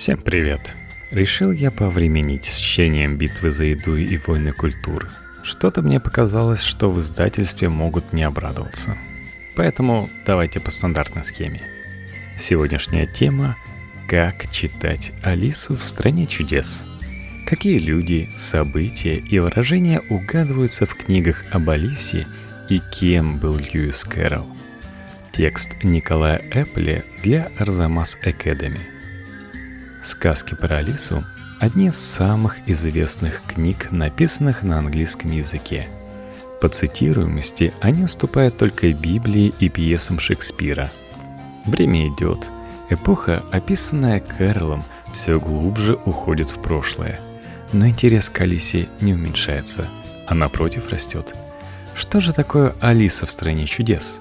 Всем привет! Решил я повременить с чтением «Битвы за еду» и «Войны культур». Что-то мне показалось, что в издательстве могут не обрадоваться. Поэтому давайте по стандартной схеме. Сегодняшняя тема – как читать Алису в «Стране чудес». Какие люди, события и выражения угадываются в книгах об Алисе и кем был Льюис Кэрролл. Текст Николая Эппли для Арзамас Academy – Сказки про Алису – одни из самых известных книг, написанных на английском языке. По цитируемости они уступают только Библии и пьесам Шекспира. Время идет. Эпоха, описанная Кэролом, все глубже уходит в прошлое. Но интерес к Алисе не уменьшается, а напротив растет. Что же такое Алиса в «Стране чудес»?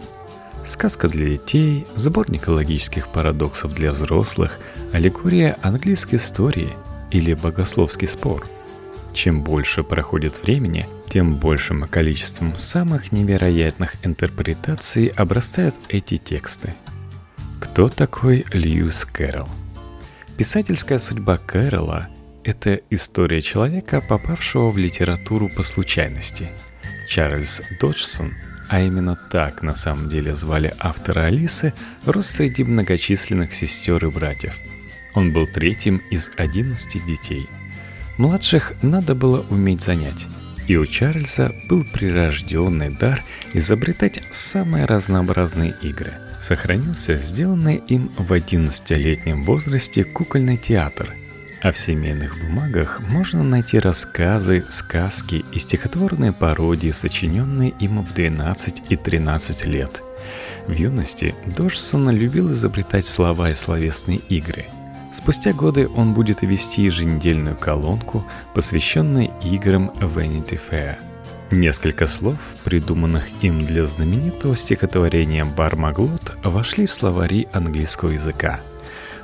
Сказка для детей, сборник логических парадоксов для взрослых, аллегория английской истории или богословский спор. Чем больше проходит времени, тем большим количеством самых невероятных интерпретаций обрастают эти тексты. Кто такой Льюис Кэрролл? Писательская судьба Кэрролла – это история человека, попавшего в литературу по случайности. Чарльз Доджсон – а именно так на самом деле звали автора Алисы, рос среди многочисленных сестер и братьев. Он был третьим из 11 детей. Младших надо было уметь занять, и у Чарльза был прирожденный дар изобретать самые разнообразные игры. Сохранился сделанный им в 11-летнем возрасте кукольный театр – а в семейных бумагах можно найти рассказы, сказки и стихотворные пародии, сочиненные им в 12 и 13 лет. В юности Дожсон любил изобретать слова и словесные игры. Спустя годы он будет вести еженедельную колонку, посвященную играм Vanity Fair. Несколько слов, придуманных им для знаменитого стихотворения «Бармаглот», вошли в словари английского языка –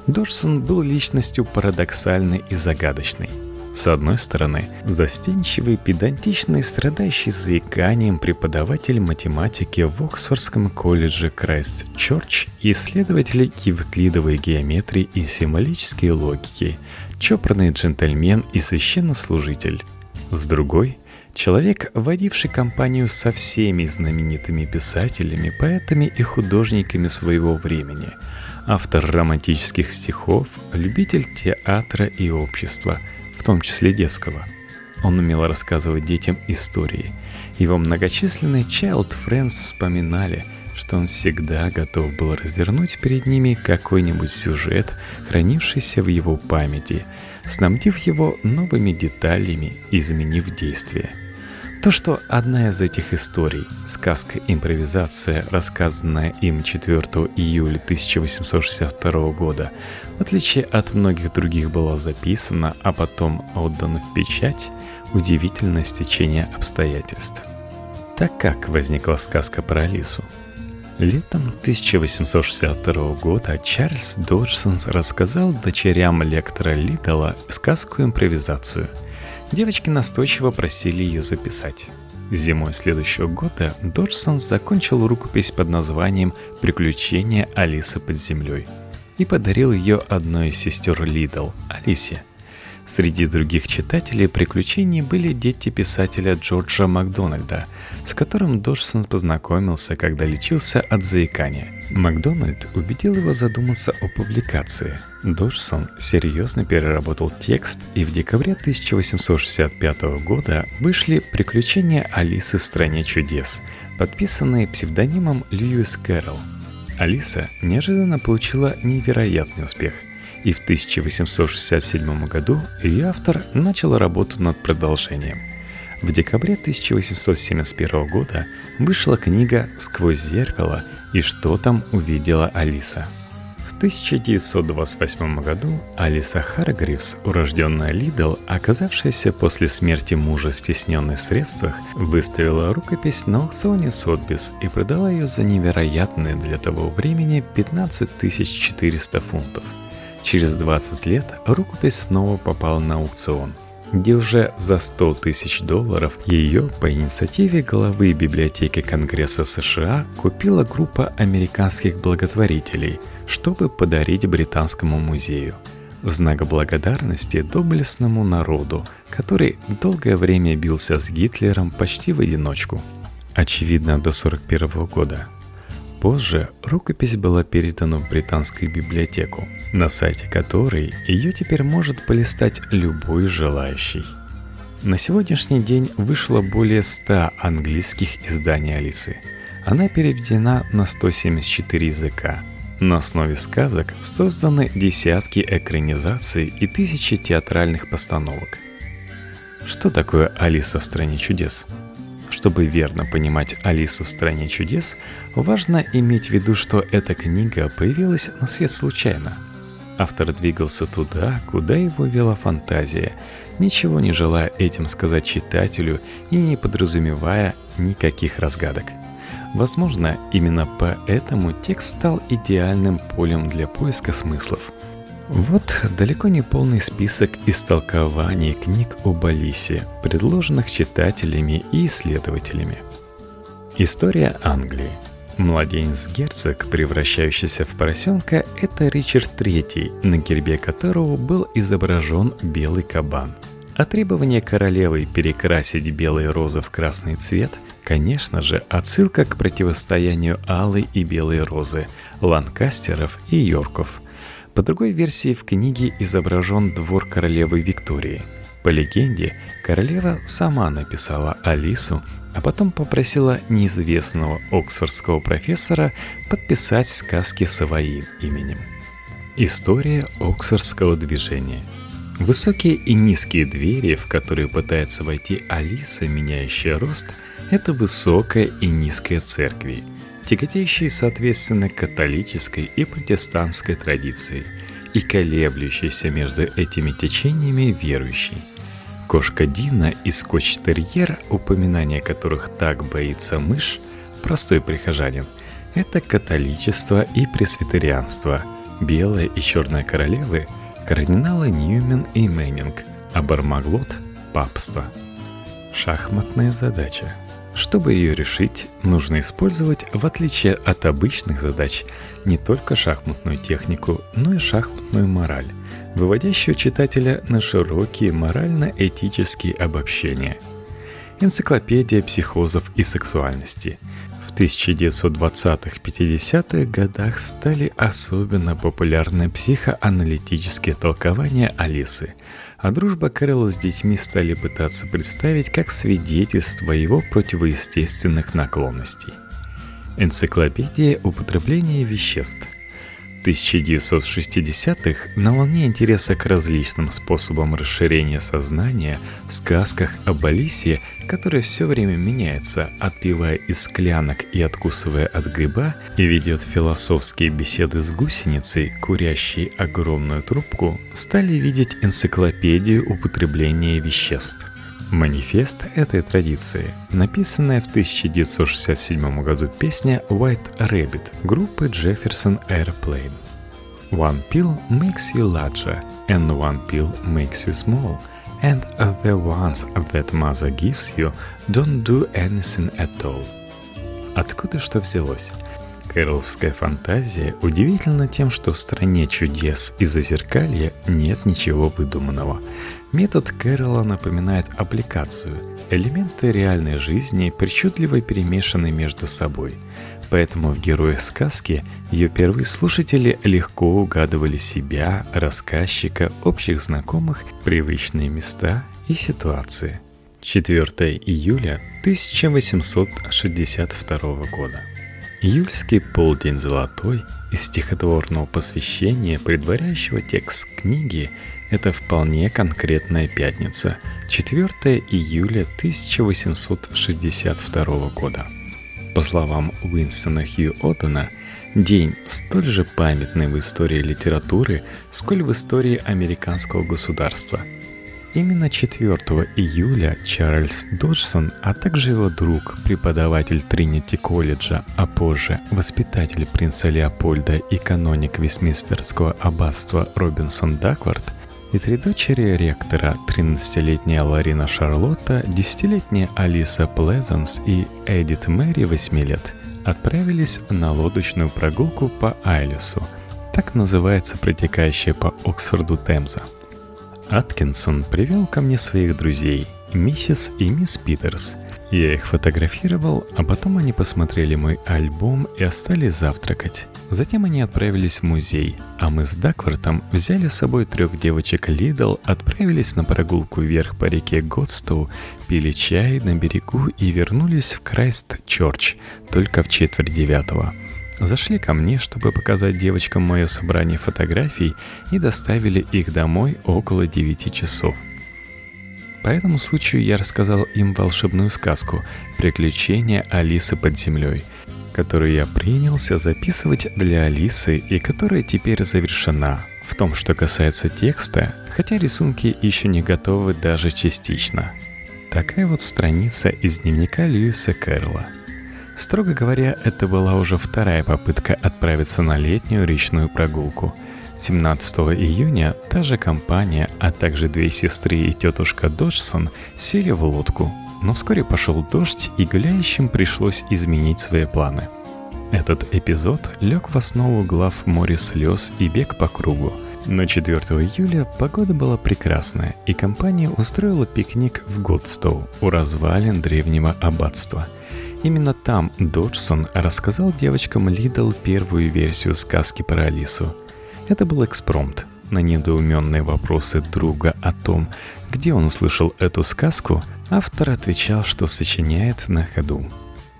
Дорсон был личностью парадоксальной и загадочной. С одной стороны, застенчивый, педантичный, страдающий заиканием преподаватель математики в Оксфордском колледже Крайст Чорч и исследователь евклидовой геометрии и символической логики, чопорный джентльмен и священнослужитель. С другой – человек, водивший компанию со всеми знаменитыми писателями, поэтами и художниками своего времени – автор романтических стихов, любитель театра и общества, в том числе детского. Он умел рассказывать детям истории. Его многочисленные child friends вспоминали, что он всегда готов был развернуть перед ними какой-нибудь сюжет, хранившийся в его памяти, снабдив его новыми деталями и изменив действие – то, что одна из этих историй, сказка-импровизация, рассказанная им 4 июля 1862 года, в отличие от многих других была записана, а потом отдана в печать, удивительное стечение обстоятельств. Так как возникла сказка про Алису? Летом 1862 года Чарльз Доджсон рассказал дочерям лектора Литтла сказку-импровизацию – Девочки настойчиво просили ее записать. Зимой следующего года Доджсон закончил рукопись под названием «Приключения Алисы под землей» и подарил ее одной из сестер Лидл, Алисе. Среди других читателей приключений были дети писателя Джорджа Макдональда, с которым Доджсон познакомился, когда лечился от заикания. Макдональд убедил его задуматься о публикации. Доджсон серьезно переработал текст, и в декабре 1865 года вышли «Приключения Алисы в стране чудес», подписанные псевдонимом Льюис Кэрролл. Алиса неожиданно получила невероятный успех – и в 1867 году ее автор начал работу над продолжением – в декабре 1871 года вышла книга «Сквозь зеркало» и «Что там увидела Алиса». В 1928 году Алиса Харгривс, урожденная Лидл, оказавшаяся после смерти мужа стесненной в средствах, выставила рукопись на аукционе Сотбис и продала ее за невероятные для того времени 15 400 фунтов. Через 20 лет рукопись снова попала на аукцион – где уже за 100 тысяч долларов ее по инициативе главы библиотеки Конгресса США купила группа американских благотворителей, чтобы подарить Британскому музею. в знак благодарности доблестному народу, который долгое время бился с Гитлером почти в одиночку. Очевидно, до 1941 года. Позже рукопись была передана в британскую библиотеку, на сайте которой ее теперь может полистать любой желающий. На сегодняшний день вышло более 100 английских изданий Алисы. Она переведена на 174 языка. На основе сказок созданы десятки экранизаций и тысячи театральных постановок. Что такое Алиса в стране чудес? Чтобы верно понимать Алису в стране чудес, важно иметь в виду, что эта книга появилась на свет случайно. Автор двигался туда, куда его вела фантазия, ничего не желая этим сказать читателю и не подразумевая никаких разгадок. Возможно, именно поэтому текст стал идеальным полем для поиска смыслов. Вот далеко не полный список истолкований книг об Алисе, предложенных читателями и исследователями. История Англии. Младенец-герцог, превращающийся в поросенка, это Ричард III, на гербе которого был изображен белый кабан. А требование королевы перекрасить белые розы в красный цвет, конечно же, отсылка к противостоянию алой и белой розы, ланкастеров и йорков. По другой версии в книге изображен двор королевы Виктории. По легенде, королева сама написала Алису а потом попросила неизвестного оксфордского профессора подписать сказки своим именем. История оксфордского движения. Высокие и низкие двери, в которые пытается войти Алиса, меняющая рост, это высокая и низкая церкви, тяготеющие соответственно католической и протестантской традиции и колеблющиеся между этими течениями верующий – Кошка Дина и скотч-терьер, упоминание которых так боится мышь, простой прихожанин, это католичество и пресвитерианство, белая и черная королевы, кардиналы Ньюмен и Мэннинг, а Бармаглот – папство. Шахматная задача. Чтобы ее решить, нужно использовать, в отличие от обычных задач, не только шахматную технику, но и шахматную мораль – выводящую читателя на широкие морально-этические обобщения. Энциклопедия психозов и сексуальности. В 1920-50-х годах стали особенно популярны психоаналитические толкования Алисы, а дружба Кэрола с детьми стали пытаться представить как свидетельство его противоестественных наклонностей. Энциклопедия употребления веществ – 1960-х на волне интереса к различным способам расширения сознания в сказках об Алисе, которая все время меняется, отпивая из склянок и откусывая от гриба, и ведет философские беседы с гусеницей, курящей огромную трубку, стали видеть энциклопедию употребления веществ. Манифест этой традиции – написанная в 1967 году песня «White Rabbit» группы Jefferson Airplane. One pill makes you larger, and one pill makes you small, and the ones that mother gives you don't do anything at all. Откуда что взялось? Кэроловская фантазия удивительна тем, что в стране чудес и зазеркалья нет ничего выдуманного. Метод Кэрола напоминает аппликацию, элементы реальной жизни причудливо перемешаны между собой. Поэтому в героях сказки ее первые слушатели легко угадывали себя, рассказчика, общих знакомых, привычные места и ситуации. 4 июля 1862 года. Июльский полдень золотой из стихотворного посвящения, предваряющего текст книги, это вполне конкретная пятница, 4 июля 1862 года. По словам Уинстона Хью Оттона, день столь же памятный в истории литературы, сколь в истории американского государства – Именно 4 июля Чарльз Доджсон, а также его друг, преподаватель Тринити колледжа, а позже воспитатель принца Леопольда и каноник Вестминстерского аббатства Робинсон Даквард, и три дочери ректора, 13-летняя Ларина Шарлотта, 10-летняя Алиса Плезанс и Эдит Мэри 8 лет, отправились на лодочную прогулку по Айлису – Так называется протекающая по Оксфорду Темза. Аткинсон привел ко мне своих друзей, миссис и мисс Питерс. Я их фотографировал, а потом они посмотрели мой альбом и остались завтракать. Затем они отправились в музей, а мы с Даквартом взяли с собой трех девочек Лидл, отправились на прогулку вверх по реке Годстоу, пили чай на берегу и вернулись в Крайст-Чорч только в четверть девятого. Зашли ко мне, чтобы показать девочкам мое собрание фотографий и доставили их домой около 9 часов. По этому случаю я рассказал им волшебную сказку «Приключения Алисы под землей», которую я принялся записывать для Алисы и которая теперь завершена. В том, что касается текста, хотя рисунки еще не готовы даже частично. Такая вот страница из дневника Льюиса Кэрролла – Строго говоря, это была уже вторая попытка отправиться на летнюю речную прогулку. 17 июня та же компания, а также две сестры и тетушка Доджсон сели в лодку, но вскоре пошел дождь, и гуляющим пришлось изменить свои планы. Этот эпизод лег в основу глав «Море слез» и «Бег по кругу», но 4 июля погода была прекрасная, и компания устроила пикник в Годстоу у развалин древнего аббатства – Именно там Доджсон рассказал девочкам Лидл первую версию сказки про Алису. Это был экспромт. На недоуменные вопросы друга о том, где он услышал эту сказку, автор отвечал, что сочиняет на ходу.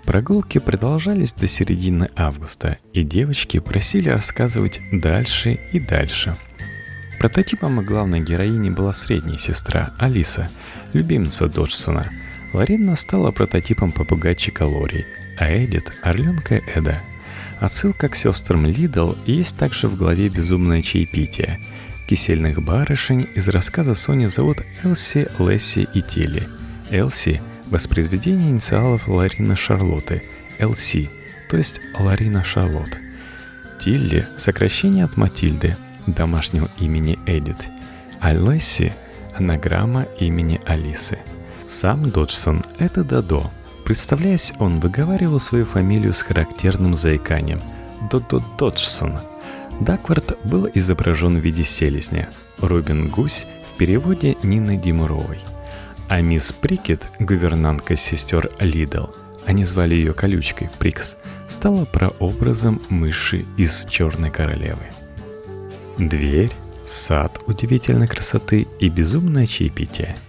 Прогулки продолжались до середины августа, и девочки просили рассказывать дальше и дальше. Прототипом главной героини была средняя сестра Алиса, любимица Доджсона – Ларина стала прототипом попугайчика Лори, а Эдит — орленка Эда. Отсылка к сестрам Лидл есть также в главе «Безумное чаепитие». Кисельных барышень из рассказа Сони зовут Элси, Лесси и Тилли. Элси — воспроизведение инициалов Ларина Шарлотты, Элси, то есть Ларина Шарлотт. Тилли — сокращение от Матильды, домашнего имени Эдит, а Лесси — анаграмма имени Алисы — сам Доджсон — это Дадо. Представляясь, он выговаривал свою фамилию с характерным заиканием — Додо Доджсон. Даквард был изображен в виде селезня, Робин Гусь в переводе Нины Димуровой. А мисс Прикет, гувернантка сестер Лидл, они звали ее колючкой, Прикс, стала прообразом мыши из «Черной королевы». Дверь, сад удивительной красоты и безумное чаепитие –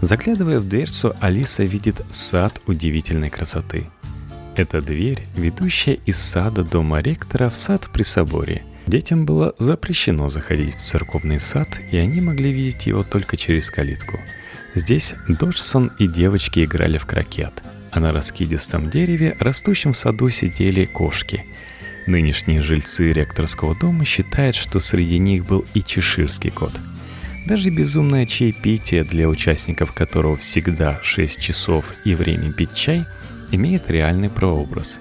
Заглядывая в дверцу, Алиса видит сад удивительной красоты. Это дверь, ведущая из сада дома ректора в сад при соборе. Детям было запрещено заходить в церковный сад, и они могли видеть его только через калитку. Здесь Доджсон и девочки играли в крокет, а на раскидистом дереве, растущем в саду, сидели кошки. Нынешние жильцы ректорского дома считают, что среди них был и чеширский кот – даже безумное чаепитие, для участников которого всегда 6 часов и время пить чай, имеет реальный прообраз.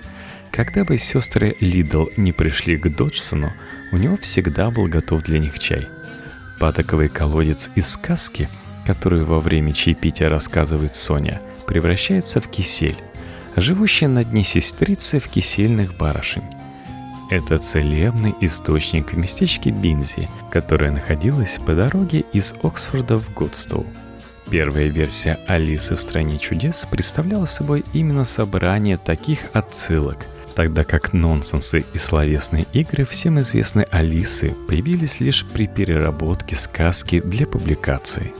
Когда бы сестры Лидл не пришли к Доджсону, у него всегда был готов для них чай. Патоковый колодец из сказки, которую во время чаепития рассказывает Соня, превращается в кисель, живущая на дне сестрицы в кисельных барышень. Это целебный источник в местечке Бинзи, которое находилось по дороге из Оксфорда в Гудстоу. Первая версия «Алисы в стране чудес» представляла собой именно собрание таких отсылок, тогда как нонсенсы и словесные игры всем известной Алисы появились лишь при переработке сказки для публикации.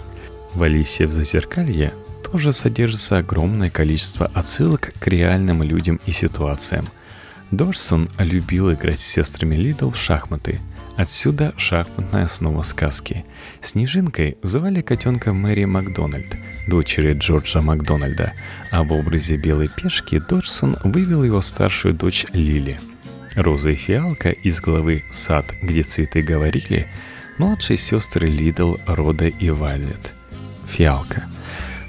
В «Алисе в зазеркалье» тоже содержится огромное количество отсылок к реальным людям и ситуациям, Дорсон любил играть с сестрами Лидл в шахматы. Отсюда шахматная основа сказки. Снежинкой звали котенка Мэри Макдональд, дочери Джорджа Макдональда, а в образе белой пешки Доджсон вывел его старшую дочь Лили. Роза и Фиалка из главы «Сад, где цветы говорили» младшие сестры Лидделл, Рода и Вайлет. Фиалка –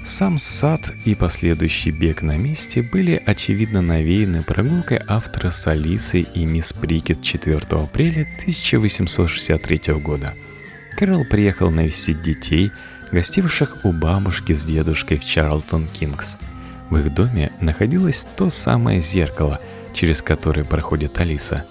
сам сад и последующий бег на месте были очевидно навеяны прогулкой автора с Алисой и мисс Прикетт 4 апреля 1863 года. Кэрролл приехал навестить детей, гостивших у бабушки с дедушкой в Чарлтон Кингс. В их доме находилось то самое зеркало, через которое проходит Алиса.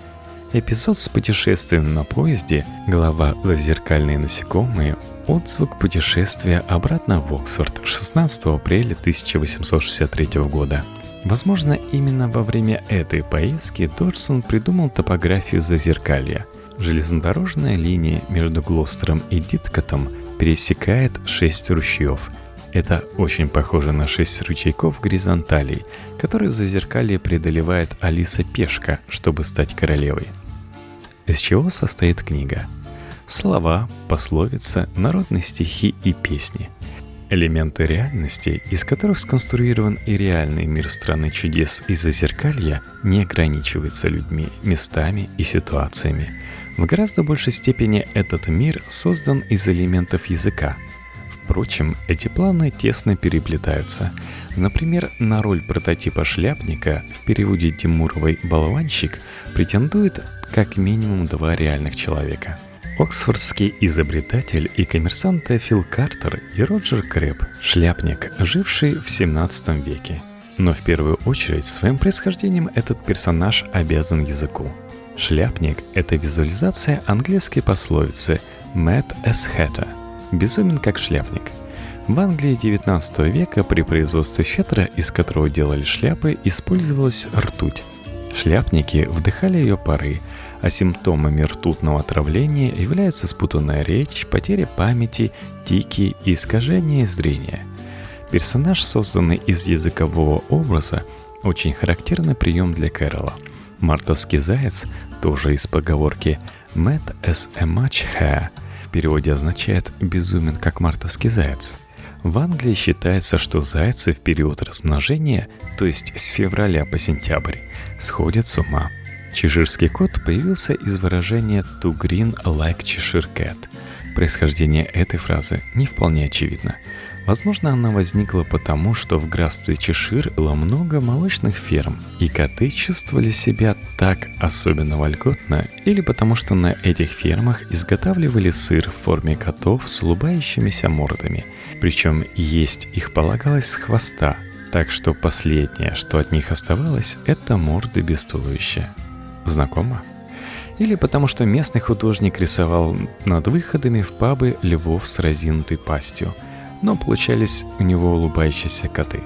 Эпизод с путешествием на поезде, глава «Зазеркальные насекомые» отзвук путешествия обратно в Оксфорд 16 апреля 1863 года. Возможно, именно во время этой поездки Доджсон придумал топографию зазеркалья. Железнодорожная линия между Глостером и Диткотом пересекает шесть ручьев. Это очень похоже на шесть ручейков горизонталей, которые в зазеркалье преодолевает Алиса Пешка, чтобы стать королевой. Из чего состоит книга? Слова, пословицы, народные стихи и песни. Элементы реальности, из которых сконструирован и реальный мир страны чудес и зазеркалья, не ограничиваются людьми, местами и ситуациями – в гораздо большей степени этот мир создан из элементов языка. Впрочем, эти планы тесно переплетаются. Например, на роль прототипа шляпника в переводе Тимуровой «болванщик» претендует как минимум два реальных человека. Оксфордский изобретатель и коммерсант Фил Картер и Роджер Крэб, шляпник, живший в 17 веке. Но в первую очередь своим происхождением этот персонаж обязан языку – Шляпник – это визуализация английской пословицы «mad as hatter» – «безумен как шляпник». В Англии XIX века при производстве фетра, из которого делали шляпы, использовалась ртуть. Шляпники вдыхали ее пары, а симптомами ртутного отравления являются спутанная речь, потеря памяти, тики и искажение зрения. Персонаж, созданный из языкового образа, очень характерный прием для Кэрола – Мартовский заяц, тоже из поговорки «mad as a much hair» в переводе означает «безумен, как мартовский заяц». В Англии считается, что зайцы в период размножения, то есть с февраля по сентябрь, сходят с ума. Чеширский кот появился из выражения «to green like Cheshire cat». Происхождение этой фразы не вполне очевидно – Возможно, она возникла потому, что в графстве Чешир было много молочных ферм, и коты чувствовали себя так особенно вольготно, или потому что на этих фермах изготавливали сыр в форме котов с улыбающимися мордами. Причем есть их полагалось с хвоста, так что последнее, что от них оставалось, это морды без туловища. Знакомо? Или потому что местный художник рисовал над выходами в пабы львов с разинутой пастью – но получались у него улыбающиеся коты.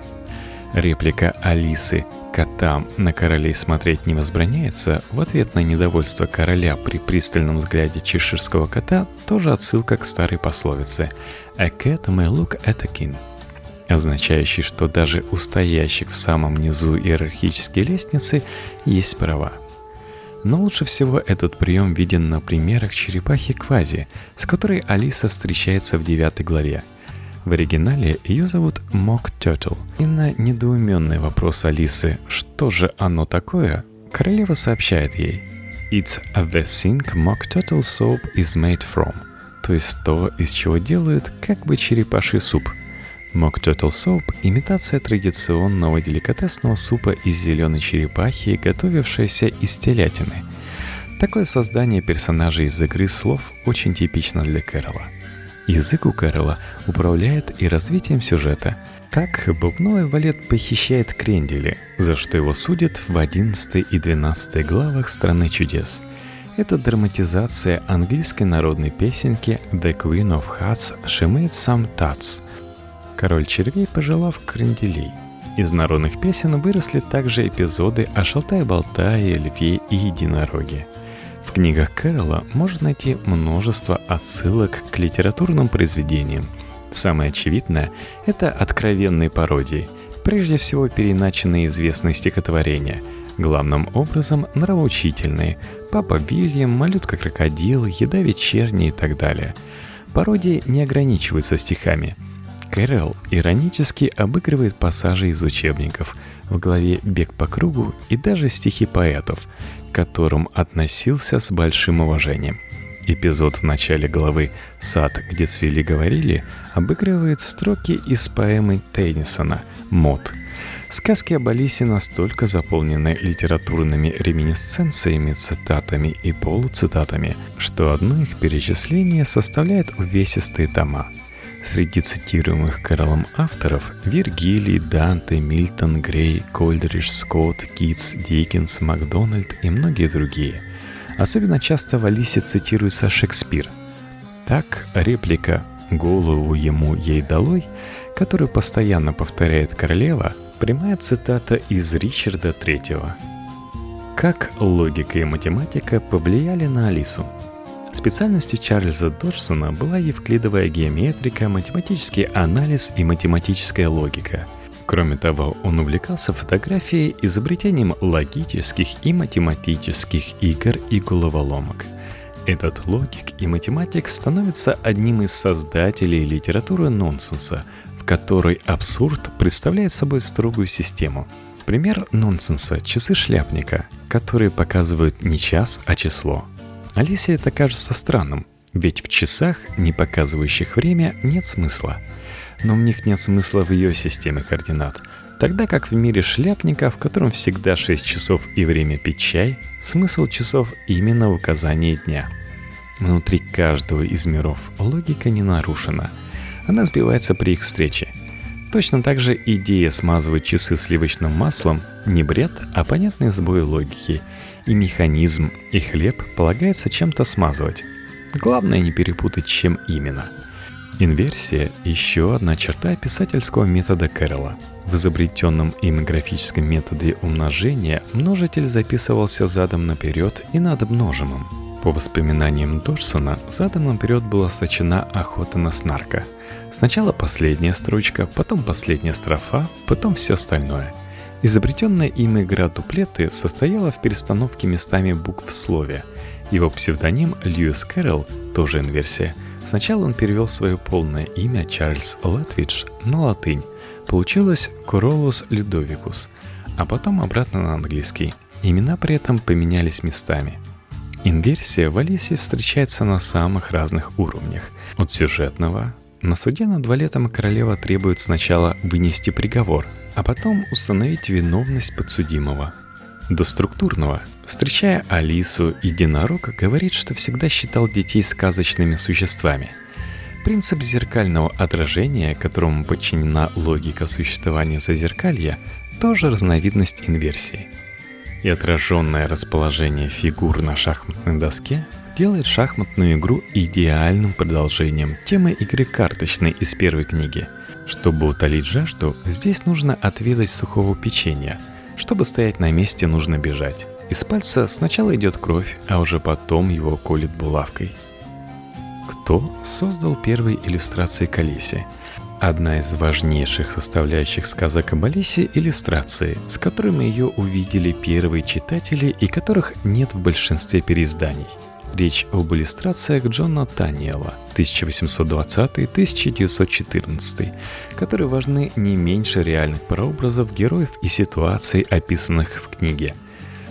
Реплика Алисы «Котам на королей смотреть не возбраняется» в ответ на недовольство короля при пристальном взгляде чеширского кота тоже отсылка к старой пословице «A cat may look at a king», означающей, что даже у стоящих в самом низу иерархической лестницы есть права. Но лучше всего этот прием виден на примерах черепахи Квази, с которой Алиса встречается в девятой главе – в оригинале ее зовут Mock Turtle. И на недоуменный вопрос Алисы «Что же оно такое?» королева сообщает ей «It's the thing Mock Turtle soap is made from» то есть то, из чего делают как бы черепаший суп. Mock Turtle Soap – имитация традиционного деликатесного супа из зеленой черепахи, готовившейся из телятины. Такое создание персонажей из игры слов очень типично для Кэрола – Язык у Кэрола управляет и развитием сюжета. Так, бубновый валет похищает крендели, за что его судят в 11 и 12 главах «Страны чудес». Это драматизация английской народной песенки «The Queen of Hearts She Made Some Tats». Король червей, пожелав кренделей. Из народных песен выросли также эпизоды о шалтай-болтае, льве и единороге – в книгах Кэрола можно найти множество отсылок к литературным произведениям. Самое очевидное – это откровенные пародии, прежде всего переначенные известные стихотворения, главным образом нравоучительные «Папа Вильям», «Малютка-крокодил», «Еда вечерняя» и так далее. Пародии не ограничиваются стихами – Кэрол иронически обыгрывает пассажи из учебников в главе «Бег по кругу» и даже стихи поэтов, к которым относился с большим уважением. Эпизод в начале главы «Сад, где цвели говорили» обыгрывает строки из поэмы Теннисона «Мод». Сказки об Алисе настолько заполнены литературными реминисценциями, цитатами и полуцитатами, что одно их перечисление составляет увесистые тома – Среди цитируемых Кэролом авторов – Вергилий, Данте, Мильтон, Грей, Кольдридж, Скотт, Китс, Диккенс, Макдональд и многие другие. Особенно часто в Алисе цитируется Шекспир. Так реплика «голову ему ей долой», которую постоянно повторяет королева, прямая цитата из Ричарда III. Как логика и математика повлияли на Алису? Специальностью Чарльза Доджсона была евклидовая геометрика, математический анализ и математическая логика. Кроме того, он увлекался фотографией, изобретением логических и математических игр и головоломок. Этот логик и математик становится одним из создателей литературы нонсенса, в которой абсурд представляет собой строгую систему. Пример нонсенса – часы шляпника, которые показывают не час, а число. Алисе это кажется странным, ведь в часах, не показывающих время, нет смысла. Но в них нет смысла в ее системе координат, тогда как в мире шляпника, в котором всегда 6 часов и время пить чай, смысл часов именно в указании дня. Внутри каждого из миров логика не нарушена. Она сбивается при их встрече – Точно так же идея смазывать часы сливочным маслом не бред, а понятный сбой логики. И механизм, и хлеб полагается чем-то смазывать. Главное не перепутать, чем именно. Инверсия – еще одна черта писательского метода Кэрролла. В изобретенном им графическом методе умножения множитель записывался задом наперед и над множимым. По воспоминаниям Дорсона, задом наперед была сочина охота на снарка – Сначала последняя строчка, потом последняя строфа, потом все остальное. Изобретенная им игра дуплеты состояла в перестановке местами букв в слове. Его псевдоним Льюис Кэрролл, тоже инверсия, сначала он перевел свое полное имя Чарльз Латвидж на латынь. Получилось Королус Людовикус, а потом обратно на английский. Имена при этом поменялись местами. Инверсия в Алисе встречается на самых разных уровнях. От сюжетного, на суде над валетом королева требует сначала вынести приговор, а потом установить виновность подсудимого. До структурного, встречая Алису, единорог говорит, что всегда считал детей сказочными существами. Принцип зеркального отражения, которому подчинена логика существования зазеркалья, тоже разновидность инверсии. И отраженное расположение фигур на шахматной доске делает шахматную игру идеальным продолжением темы игры карточной из первой книги. Чтобы утолить жажду, здесь нужно отведать сухого печенья. Чтобы стоять на месте, нужно бежать. Из пальца сначала идет кровь, а уже потом его колет булавкой. Кто создал первые иллюстрации к Алисе? Одна из важнейших составляющих сказок об Алисе – иллюстрации, с которыми ее увидели первые читатели и которых нет в большинстве переизданий – Речь об иллюстрациях Джона Таниела 1820-1914, которые важны не меньше реальных прообразов героев и ситуаций, описанных в книге.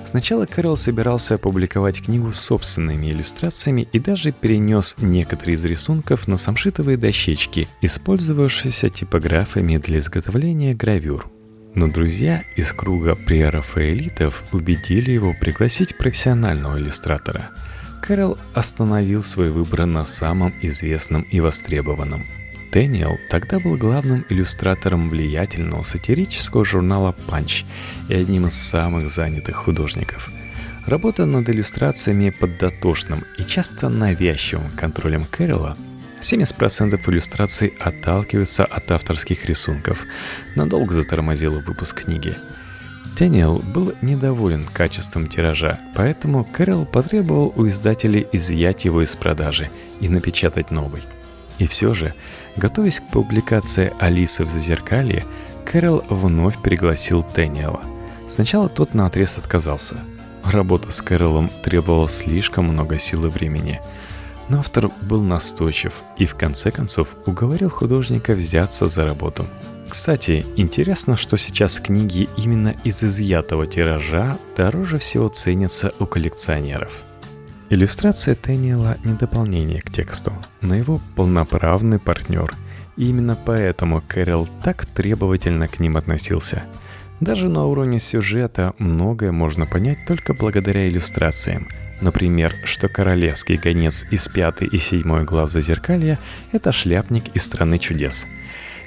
Сначала Кэрол собирался опубликовать книгу с собственными иллюстрациями и даже перенес некоторые из рисунков на самшитовые дощечки, использовавшиеся типографами для изготовления гравюр. Но друзья из круга прерафаэлитов убедили его пригласить профессионального иллюстратора – Кэрролл остановил свой выбор на самом известном и востребованном. Дэниел тогда был главным иллюстратором влиятельного сатирического журнала «Панч» и одним из самых занятых художников. Работа над иллюстрациями под дотошным и часто навязчивым контролем Кэрролла 70% иллюстраций отталкиваются от авторских рисунков. Надолго затормозила выпуск книги – Дэниел был недоволен качеством тиража, поэтому Кэрол потребовал у издателей изъять его из продажи и напечатать новый. И все же, готовясь к публикации «Алисы в зазеркалье», Кэрол вновь пригласил Дэниела. Сначала тот на отрез отказался. Работа с Кэролом требовала слишком много сил и времени. Но автор был настойчив и в конце концов уговорил художника взяться за работу – кстати, интересно, что сейчас книги именно из изъятого тиража дороже всего ценятся у коллекционеров. Иллюстрация Тэниела не дополнение к тексту, но его полноправный партнер. И именно поэтому Кэрол так требовательно к ним относился. Даже на уровне сюжета многое можно понять только благодаря иллюстрациям. Например, что королевский гонец из пятой и седьмой глав Зазеркалья — это шляпник из страны чудес —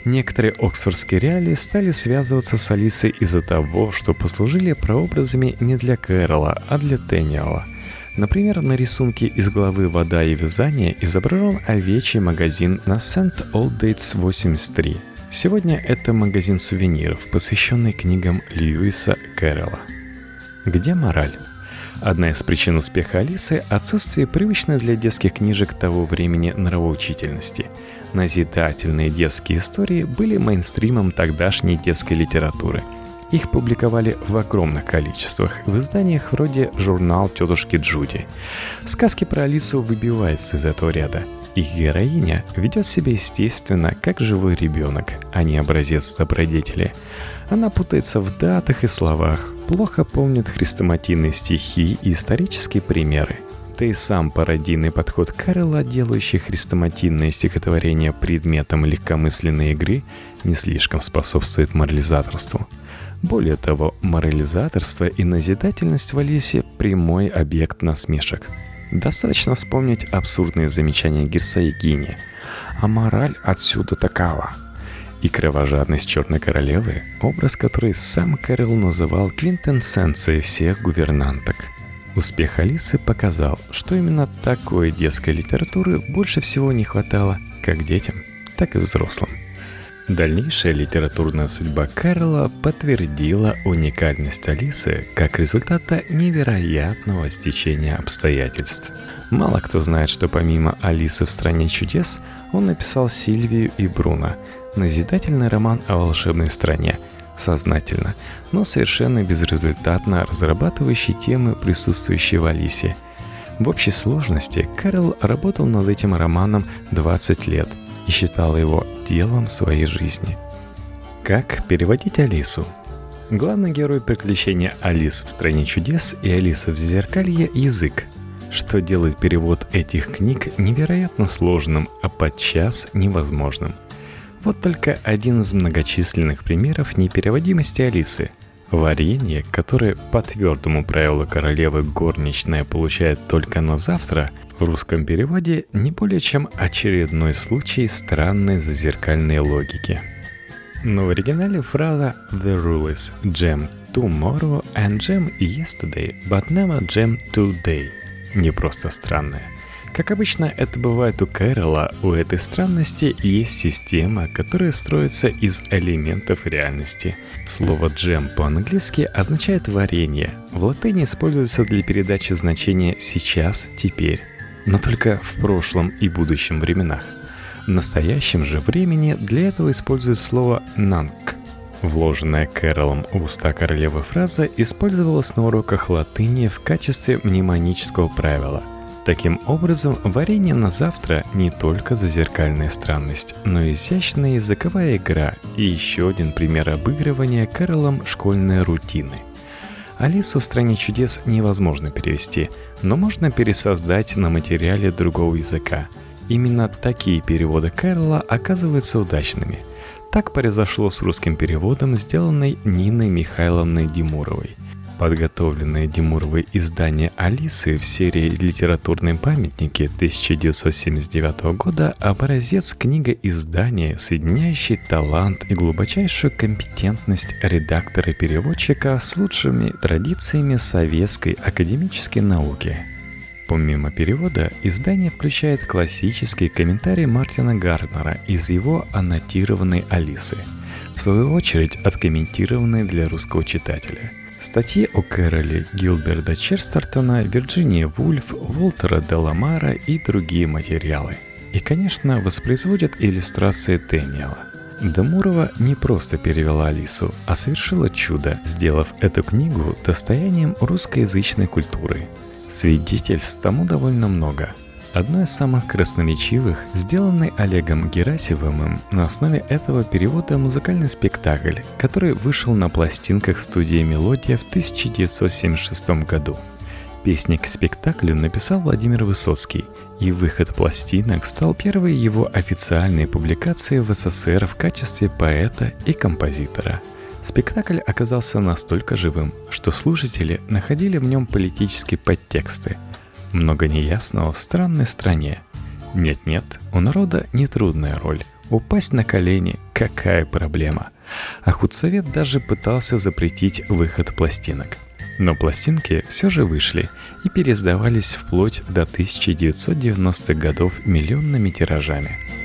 Некоторые оксфордские реалии стали связываться с Алисой из-за того, что послужили прообразами не для Кэрола, а для Тэниала. Например, на рисунке из главы «Вода и вязание» изображен овечий магазин на St. Dates 83. Сегодня это магазин сувениров, посвященный книгам Льюиса Кэрролла. Где мораль? Одна из причин успеха Алисы – отсутствие привычной для детских книжек того времени нравоучительности. Назидательные детские истории были мейнстримом тогдашней детской литературы – их публиковали в огромных количествах в изданиях вроде «Журнал тетушки Джуди». Сказки про Алису выбиваются из этого ряда. Их героиня ведет себя естественно, как живой ребенок, а не образец добродетели. Она путается в датах и словах, плохо помнит хрестоматийные стихи и исторические примеры. Да и сам пародийный подход Карла, делающий хрестоматинное стихотворение предметом легкомысленной игры, не слишком способствует морализаторству – более того, морализаторство и назидательность в Алисе – прямой объект насмешек. Достаточно вспомнить абсурдные замечания Герсаегини. А мораль отсюда такова. И кровожадность Черной Королевы – образ, который сам Кэрилл называл квинтэссенцией всех гувернанток. Успех Алисы показал, что именно такой детской литературы больше всего не хватало как детям, так и взрослым – Дальнейшая литературная судьба Карла подтвердила уникальность Алисы как результата невероятного стечения обстоятельств. Мало кто знает, что помимо «Алисы в стране чудес» он написал «Сильвию и Бруно», назидательный роман о волшебной стране, сознательно, но совершенно безрезультатно разрабатывающий темы, присутствующие в Алисе. В общей сложности Карл работал над этим романом 20 лет – и считала его делом своей жизни. Как переводить Алису? Главный герой приключения Алис в «Стране чудес» и Алиса в «Зеркалье» — язык, что делает перевод этих книг невероятно сложным, а подчас невозможным. Вот только один из многочисленных примеров непереводимости Алисы — Варенье, которое по твердому правилу королевы горничная получает только на завтра, в русском переводе не более чем очередной случай странной зазеркальной логики. Но в оригинале фраза «The rule is jam tomorrow and jam yesterday, but never jam today» не просто странная. Как обычно это бывает у Кэрола, у этой странности есть система, которая строится из элементов реальности. Слово «джем» по-английски означает «варенье». В латыни используется для передачи значения «сейчас», «теперь» но только в прошлом и будущем временах. В настоящем же времени для этого используют слово «нанг». Вложенная Кэролом в уста королевы фраза использовалась на уроках латыни в качестве мнемонического правила. Таким образом, варенье на завтра не только зазеркальная странность, но и изящная языковая игра и еще один пример обыгрывания Кэролом школьной рутины – Алису в «Стране чудес» невозможно перевести, но можно пересоздать на материале другого языка. Именно такие переводы Кэрла оказываются удачными. Так произошло с русским переводом, сделанной Ниной Михайловной Димуровой – Подготовленное Димуровой издание «Алисы» в серии «Литературные памятники» 1979 года – образец книга издания, соединяющий талант и глубочайшую компетентность редактора-переводчика с лучшими традициями советской академической науки. Помимо перевода, издание включает классические комментарии Мартина Гарднера из его аннотированной «Алисы», в свою очередь откомментированные для русского читателя – Статьи о Кэроле Гилберда Черстертона, Вирджинии Вульф, Уолтера Деламара и другие материалы. И, конечно, воспроизводят иллюстрации Дэниела. Дамурова не просто перевела Алису, а совершила чудо, сделав эту книгу достоянием русскоязычной культуры. Свидетельств тому довольно много – Одно из самых красноречивых, сделанный Олегом Герасимовым на основе этого перевода музыкальный спектакль, который вышел на пластинках студии «Мелодия» в 1976 году. Песни к спектаклю написал Владимир Высоцкий, и выход пластинок стал первой его официальной публикацией в СССР в качестве поэта и композитора. Спектакль оказался настолько живым, что слушатели находили в нем политические подтексты – много неясного в странной стране. Нет-нет, у народа нетрудная роль. Упасть на колени – какая проблема? А худсовет даже пытался запретить выход пластинок. Но пластинки все же вышли и пересдавались вплоть до 1990-х годов миллионными тиражами –